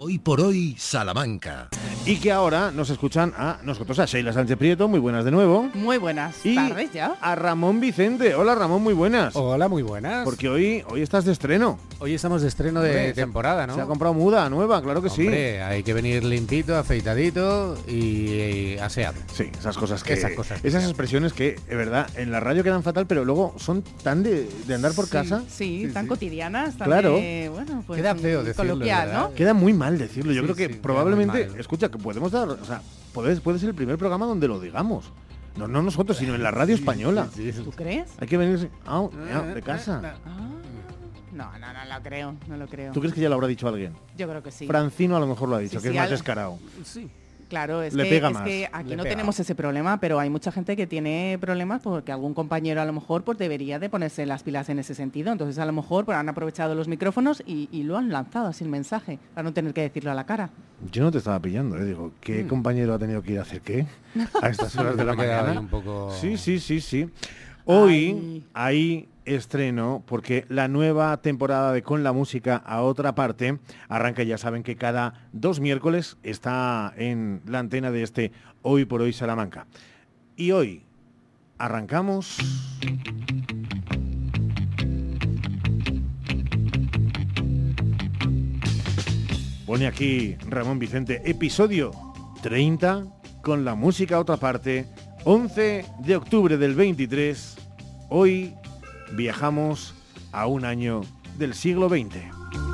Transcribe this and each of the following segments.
Hoy por hoy, Salamanca. Y que ahora nos escuchan a nosotros, a Sheila Sánchez Prieto, muy buenas de nuevo. Muy buenas Y tardes ya. a Ramón Vicente. Hola Ramón, muy buenas. Hola, muy buenas. Porque hoy, hoy estás de estreno. hoy estamos de estreno de Hombre, temporada, ¿no? Se ha comprado muda nueva, claro que Hombre, hay que venir limpito, afeitadito y, y aseado. sí. Sí, esas cosas que. Esas cosas que esas expresiones que, de verdad, en la radio quedan fatal, pero luego son tan de, de andar por Sí. casa. Sí, Sí, tan sí. cotidianas, tan Claro. de, bueno, pues Queda feo mm, decirlo, coloquial. ¿no? Queda muy mal decirlo. Yo Sí, creo que sí, probablemente, escucha, que podemos dar, o sea, puede, puede ser el primer programa donde lo digamos. No, no nosotros, sino en la radio española. Sí, sí. ¿Tú crees? Hay que venir ah, ah, de casa. Ah. No, no, no lo creo, no lo creo. ¿Tú crees que ya lo habrá dicho alguien? Yo creo que sí. Francino a lo mejor lo ha dicho, Sí, que sí, es más al- descarado. Sí. Claro, es, Le que, pega es más. que aquí Le no pega. tenemos ese problema, pero hay mucha gente que tiene problemas porque algún compañero a lo mejor pues debería de ponerse las pilas en ese sentido. Entonces a lo mejor pues, han aprovechado los micrófonos y, y lo han lanzado así el mensaje, para no tener que decirlo a la cara. Yo no te estaba pillando, ¿eh? Digo, ¿qué Mm. compañero ha tenido que ir a hacer qué? A estas horas de la mañana. un poco... Sí, sí, sí, sí. Hoy Ay. hay estreno porque la nueva temporada de Con la Música a otra parte arranca, ya saben que cada dos miércoles está en la antena de este Hoy por Hoy Salamanca. Y hoy arrancamos... Pone aquí Ramón Vicente, episodio 30 con la música a otra parte, 11 de octubre del 23. Hoy viajamos a un año del siglo XX.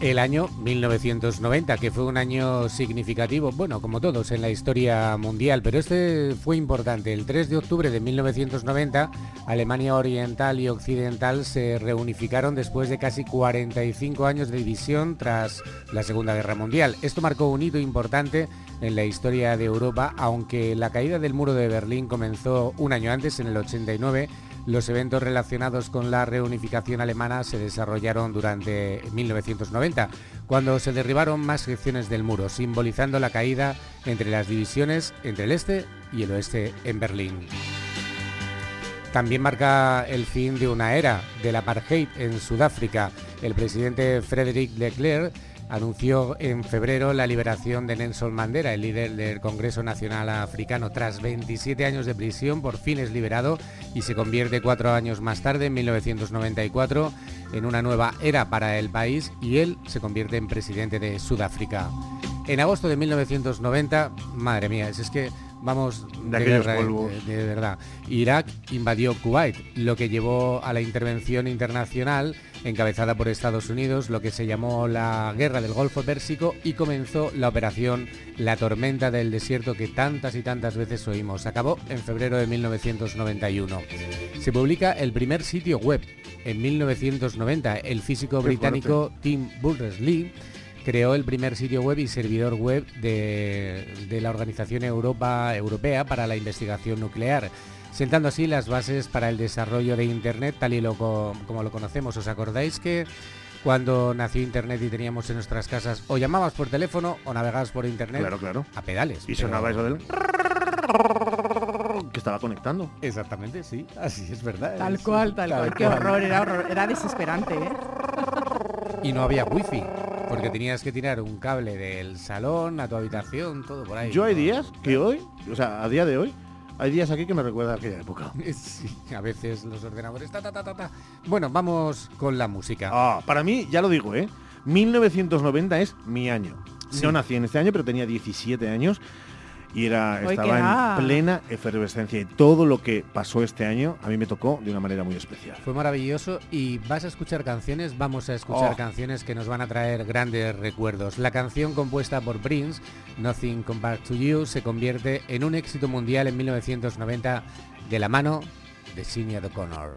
El año 1990, que fue un año significativo, bueno, como todos en la historia mundial, pero este fue importante. El 3 de octubre de 1990, Alemania Oriental y Occidental se reunificaron después de casi 45 años de división tras la Segunda Guerra Mundial. Esto marcó un hito importante en la historia de Europa, aunque la caída del muro de Berlín comenzó un año antes, en el 89, los eventos relacionados con la reunificación alemana se desarrollaron durante 1990, cuando se derribaron más secciones del muro, simbolizando la caída entre las divisiones entre el este y el oeste en Berlín. También marca el fin de una era del apartheid en Sudáfrica. El presidente Frederick Leclerc anunció en febrero la liberación de Nelson Mandela, el líder del Congreso Nacional Africano. Tras 27 años de prisión, por fin es liberado y se convierte cuatro años más tarde, en 1994, en una nueva era para el país y él se convierte en presidente de Sudáfrica. En agosto de 1990, madre mía, es es que vamos De guerra, de- de verdad. Irak invadió Kuwait, lo que llevó a la intervención internacional encabezada por Estados Unidos, lo que se llamó la Guerra del Golfo Pérsico y comenzó la operación La Tormenta del Desierto que tantas y tantas veces oímos. Acabó en febrero de 1991. Se publica el primer sitio web en 1990. El físico Qué británico Tim Berners-Lee creó el primer sitio web y servidor web de, de la Organización Europa Europea para la Investigación Nuclear, sentando así las bases para el desarrollo de Internet tal y lo co- como lo conocemos. ¿Os acordáis que cuando nació Internet y teníamos en nuestras casas o llamabas por teléfono o navegabas por Internet Claro, claro. a pedales? Y pero- sonaba eso del... que estaba conectando. Exactamente, sí, así es verdad. Tal es- cual, tal, cual. Qué horror, era horror, era desesperante, ¿eh? Y no había wifi, porque tenías que tirar un cable del salón a tu habitación, todo por ahí. Yo hay días que hoy, o sea, a día de hoy, hay días aquí que me recuerda a aquella época. Sí, a veces los ordenadores. Ta, ta, ta, ta, ta. Bueno, vamos con la música. Ah, para mí, ya lo digo, ¿eh? 1990 es mi año. Sí. No nací en este año, pero tenía 17 años y era estaba en plena efervescencia y todo lo que pasó este año a mí me tocó de una manera muy especial. Fue maravilloso y vas a escuchar canciones, vamos a escuchar Oh. canciones que nos van a traer grandes recuerdos. La canción compuesta por Prince, Nothing Compared to You, se convierte en un éxito mundial en 1990 de la mano de Sinead O'Connor.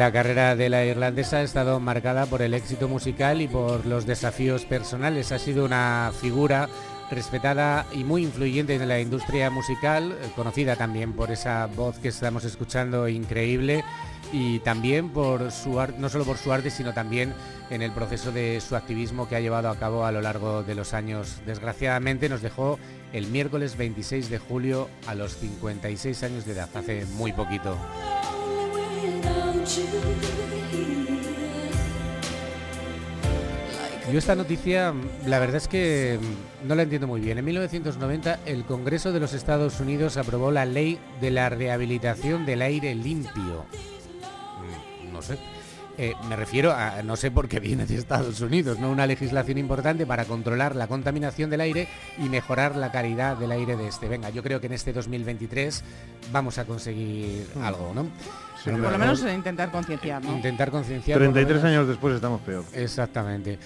La carrera de la irlandesa ha estado marcada por el éxito musical y por los desafíos personales. Ha sido una figura respetada y muy influyente en la industria musical, conocida también por esa voz que estamos escuchando increíble y también por su no solo por su arte, sino también en el proceso de su activismo que ha llevado a cabo a lo largo de los años. Desgraciadamente nos dejó el miércoles 26 de julio a los 56 años de edad, hace muy poquito. Yo esta noticia, la verdad es que no la entiendo muy bien. En 1990 el Congreso de los Estados Unidos aprobó la ley de la rehabilitación del aire limpio. Mm, No sé. Eh, me refiero a, no sé por qué viene de Estados Unidos, ¿no? Una legislación importante para controlar la contaminación del aire y mejorar la calidad del aire de este. Venga, yo creo que en este 2023 vamos a conseguir algo, ¿no? Sí, Por lo menos intentar concienciar, ¿no? Intentar concienciar. por lo 33 menos- años después estamos peor. Exactamente.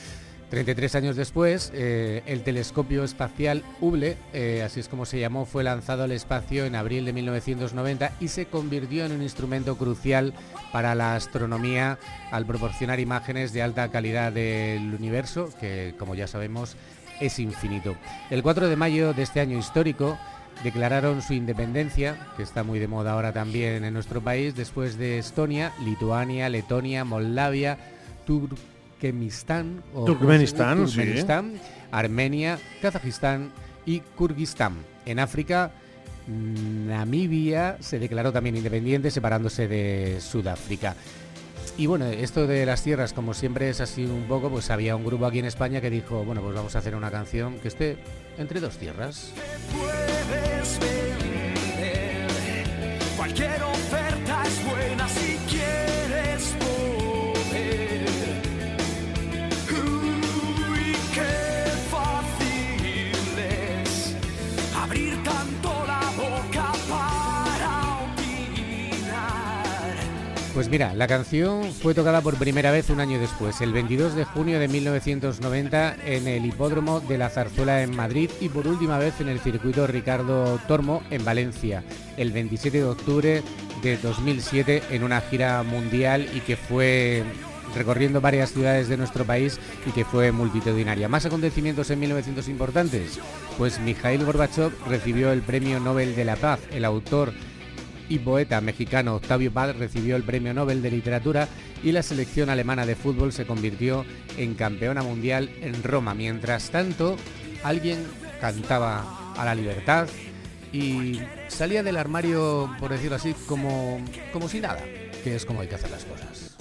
33 años después, eh, el telescopio espacial Hubble, eh, así es como se llamó, fue lanzado al espacio en abril de 1990 y se convirtió en un instrumento crucial para la astronomía al proporcionar imágenes de alta calidad del universo, que como ya sabemos es infinito. El 4 de mayo de este año histórico, declararon su independencia, que está muy de moda ahora también en nuestro país, después de Estonia, Lituania, Letonia, Moldavia, Turkmenistán, o Turkmenistán. Turkmenistán, Armenia, Kazajistán y Kirguistán. En África, Namibia se declaró también independiente, separándose de Sudáfrica. Y bueno, esto de las tierras, como siempre es así un poco, pues había un grupo aquí en España que dijo, bueno, pues vamos a hacer una canción que esté entre dos tierras. puedes vender. Mira, la canción fue tocada por primera vez un año después, el 22 de junio de 1990 en el Hipódromo de la Zarzuela en Madrid y por última vez en el circuito Ricardo Tormo en Valencia, el 27 de octubre de 2007 en una gira mundial y que fue recorriendo varias ciudades de nuestro país y que fue multitudinaria. ¿Más acontecimientos en 1900 importantes? Pues Mikhail Gorbachev recibió el Premio Nobel de la Paz, el autor y poeta mexicano Octavio Paz recibió el Premio Nobel de Literatura y la selección alemana de fútbol se convirtió en campeona mundial en Roma. Mientras tanto, alguien cantaba a la libertad y salía del armario, por decirlo así, como, como si nada, que es como hay que hacer las cosas.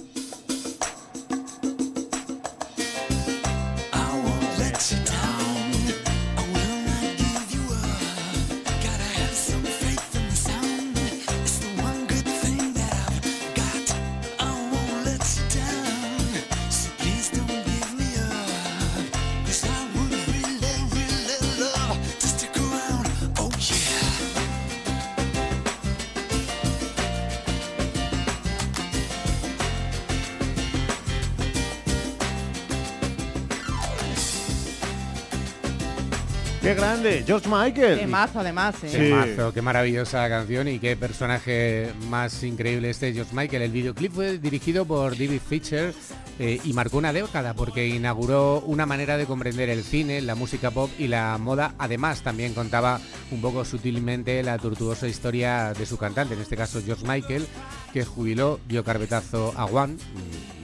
¡Qué grande! George Michael. Qué mazo, además, ¿eh? Sí. Qué mazo, qué maravillosa canción y qué personaje más increíble este George Michael. El videoclip fue dirigido por David Fisher eh, y marcó una década porque inauguró una manera de comprender el cine, la música pop y la moda. Además, también contaba un poco sutilmente la tortuosa historia de su cantante, en este caso George Michael, que jubiló, dio carpetazo a One.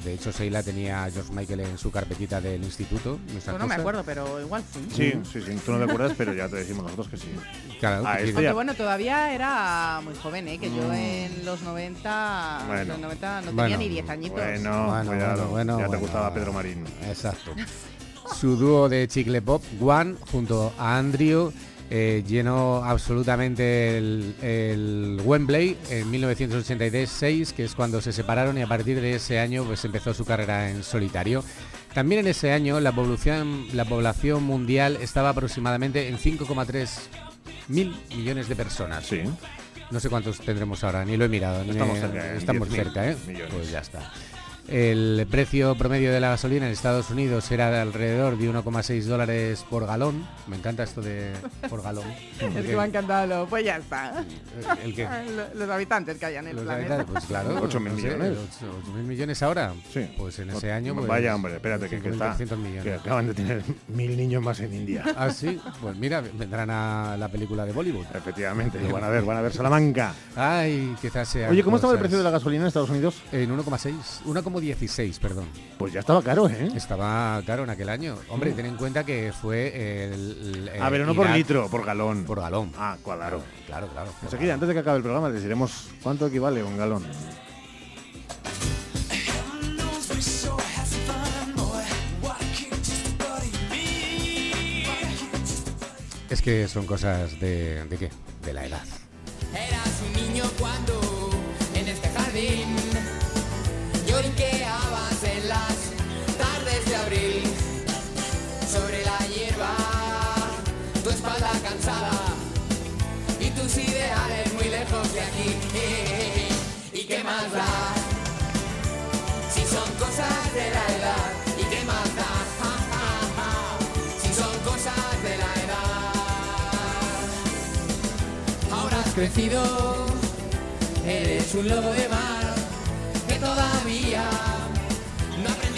De hecho, Sheila tenía a George Michael en su carpetita del instituto. no me acuerdo, pero igual sí. Sí, sí, sí. Tú no te acuerdas, pero ya te decimos nosotros que sí. Claro, Ah, que- este Aunque ya- bueno, todavía era muy joven, ¿eh? Que yo Mm. en los 90, Bueno. en los 90 no Bueno. tenía ni 10 añitos. Bueno, Bueno, cuidado. bueno, bueno, ya te bueno. gustaba Pedro Marín. Exacto. Su dúo de chicle pop, One, junto a Andrew, eh, llenó absolutamente el, el Wembley en 1986, que es cuando se separaron y a partir de ese año pues empezó su carrera en solitario. También en ese año la población, la población mundial estaba aproximadamente en 5,3 mil millones de personas. Sí. No sé cuántos tendremos ahora, ni lo he mirado. ni Estamos me- cerca, Estamos 10.000 cerca, ¿eh? millones. Pues ya está. El precio promedio de la gasolina en Estados Unidos era de alrededor de 1,6 dólares por galón. Me encanta esto de por galón. Es que me ha encantado. Pues ya está. ¿El qué? Lo- Los habitantes que hay en el Los planeta. pues claro. Ocho mil no sé, millones. ocho- ocho mil millones ahora. Sí. Pues en ese año. Pues, Vaya, hombre, espérate, que, que está. 5.300 millones. Que acaban de tener mil niños más en India. Ah, sí. Pues mira, vendrán a la película de Bollywood. Efectivamente, lo van a ver, van a ver Salamanca. Ay, quizás sea. Oye, ¿cómo estaba el precio de la gasolina en Estados Unidos? En 1,6. 1,16, perdón. Pues ya estaba caro, ¿eh? Estaba caro en aquel año. Hombre, ten en cuenta que fue el. el- A ver, el no por litro, por galón. Por galón. Ah, claro. Claro, claro. Pues aquí, antes de que acabe el programa, les diremos cuánto equivale un galón. Es que son cosas de. ¿De qué? De la edad. Eras un niño cuando hierba, tu espalda cansada y tus ideales muy lejos de aquí. ¿Y qué más da? Si son cosas de la edad, ¿y qué más da? Si son cosas de la edad. Ahora has crecido, eres un lobo de mar que todavía.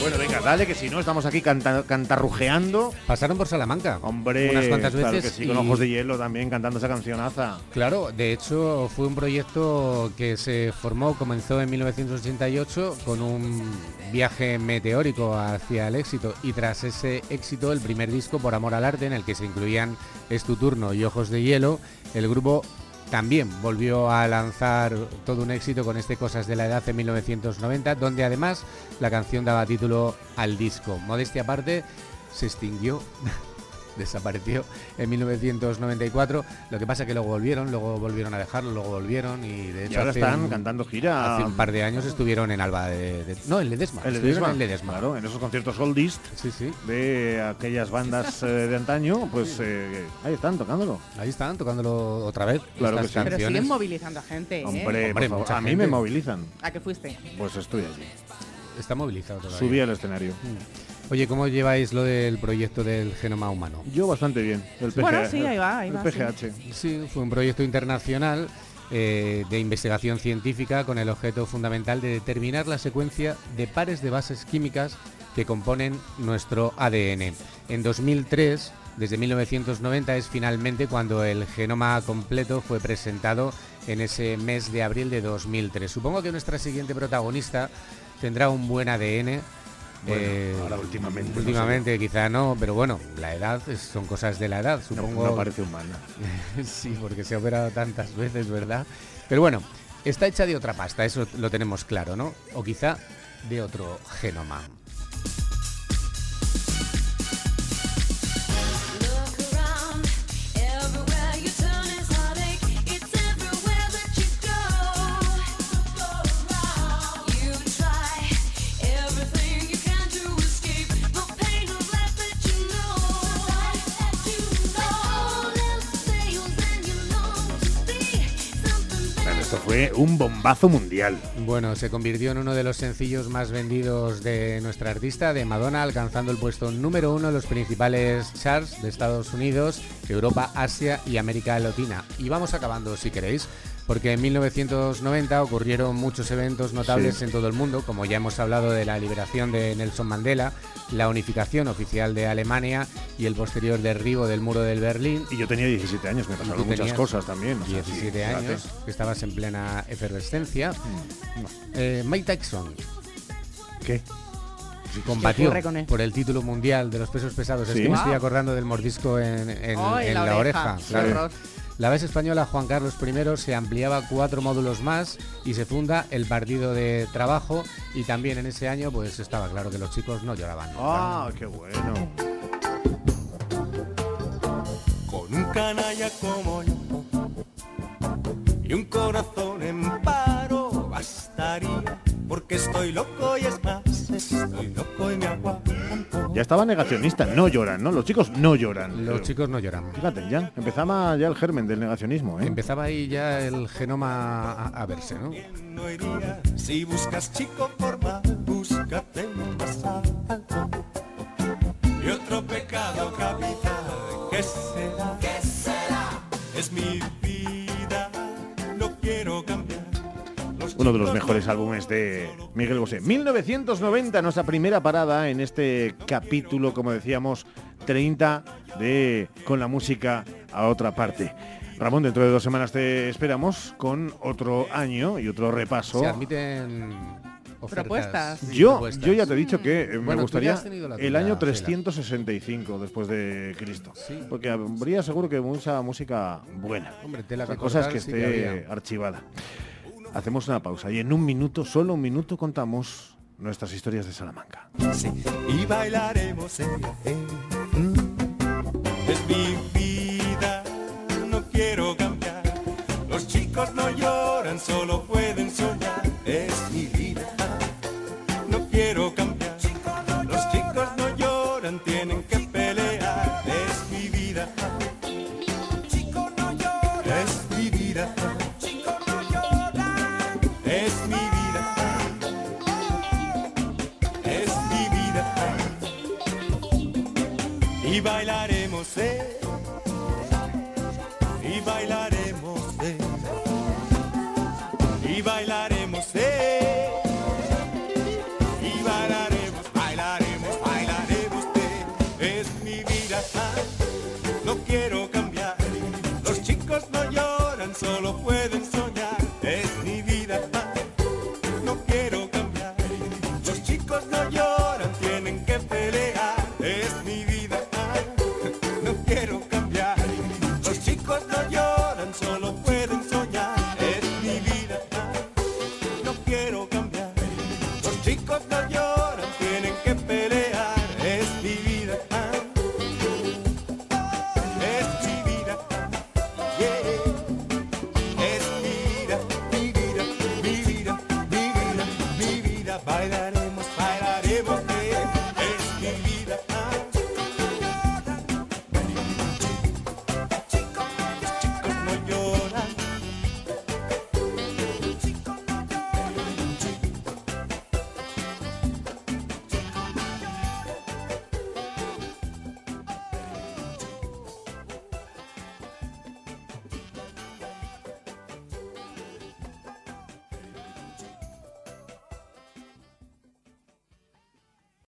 Bueno, venga, dale, que si no, estamos aquí canta- cantarrujeando. Pasaron por Salamanca. Hombre, unas cuantas claro veces. que sí, con ojos de hielo también cantando esa cancionaza. Claro, de hecho fue un proyecto que se formó, comenzó en 1988 con un viaje meteórico hacia el éxito y tras ese éxito el primer disco Por Amor al Arte en el que se incluían Es tu turno y Ojos de Hielo, el grupo también volvió a lanzar todo un éxito con este Cosas de la Edad en 1990, donde además la canción daba título al disco. Modestia aparte, se extinguió desapareció en 1994. Lo que pasa que luego volvieron, luego volvieron a dejarlo, luego volvieron y de hecho Y ahora hace están un- cantando gira. Hace un par de años estuvieron en Alba de, de- no, en Ledesma. El estuvieron Ledesma, en Ledesma. Claro, en esos conciertos Oldist Sí, sí. de aquellas bandas eh, de antaño, pues eh, ahí están tocándolo. Ahí están tocándolo otra vez. Claro estas que sí. Pero canciones. siguen movilizando a gente, ¿eh? Hombre, Hombre, por favor, mucha a mí gente. me movilizan. ¿A qué fuiste? Pues estoy allí. Está movilizado todavía. Subí al escenario. Oye, ¿cómo lleváis lo del proyecto del genoma humano? Yo bastante bien. El PGH, Bueno, sí, ahí va, ahí el va, PGH. Sí, fue un proyecto internacional eh, de investigación científica con el objeto fundamental de determinar la secuencia de pares de bases químicas que componen nuestro ADN. En 2003, desde 1990, es finalmente cuando el genoma completo fue presentado en ese mes de abril de 2003. Supongo que nuestra siguiente protagonista tendrá un buen ADN. Bueno, ahora últimamente, no sé. Últimamente quizá no, pero bueno, la edad es- son cosas de la edad, No, supongo. no parece humana. sí, porque se ha operado tantas veces, ¿verdad? Pero bueno, está hecha de otra pasta, eso lo tenemos claro, ¿no? O quizá de otro genoma. Un bombazo mundial. Bueno, se convirtió en uno de los sencillos más vendidos de nuestra artista, de Madonna, alcanzando el puesto número uno en los principales charts de Estados Unidos, Europa, Asia y América Latina. Y vamos acabando, si queréis, porque en 1990 ocurrieron muchos eventos notables Sí. en todo el mundo, como ya hemos hablado de la liberación de Nelson Mandela, la unificación oficial de Alemania y el posterior derribo del muro del Berlín. Y yo tenía 17 años, me pasaron muchas cosas también. o sea, sí, 17 fíjate. años, que estabas en plena efervescencia. Eh, Mike Tyson ¿Qué? combatió por el título mundial de los pesos pesados. Es que me estoy Wow. acordando del mordisco en, en- Ay, en la la, oreja. oreja. Qué claro. La vez española Juan Carlos I se ampliaba cuatro módulos más y se funda el Partido de Trabajo y también en ese año pues estaba claro que los chicos no lloraban. Ah, qué bueno. Con un canalla como yo y un corazón en paro bastaría, porque estoy loco y es más, estoy loco y me aguanto. Estaba negacionista, no lloran, ¿no? Los chicos no lloran. Los Pero, chicos no lloran. Fíjate, ya empezaba ya el germen del negacionismo, ¿eh? Empezaba ahí ya el genoma a, a verse, ¿no? no iría. Si buscas chico formal, Uno de los mejores álbumes de Miguel Bosé. 1990, nuestra primera parada en este capítulo, como decíamos, 30 de Con la música a otra parte. Ramón, dentro de dos semanas te esperamos con otro año y otro repaso. Se admiten ofertas. Propuestas. Yo, propuestas. yo ya te he dicho que me Bueno, gustaría el año Sheila. 365 después de Cristo. Sí. Porque habría seguro que mucha música buena. Hombre, tela Otra que cosa es cortar que sí que esté archivada. Hacemos una pausa y en un minuto, solo un minuto, contamos nuestras historias de Salamanca. Sí, y bailaremos eh, eh, mm. Es mi vida, no quiero cambiar. Los chicos no lloran, solo pueden soñar. Es mi vida, no quiero cambiar. Los chicos no lloran, tienen que pelear. Es mi vida. Es mi vida. Bye, Daddy.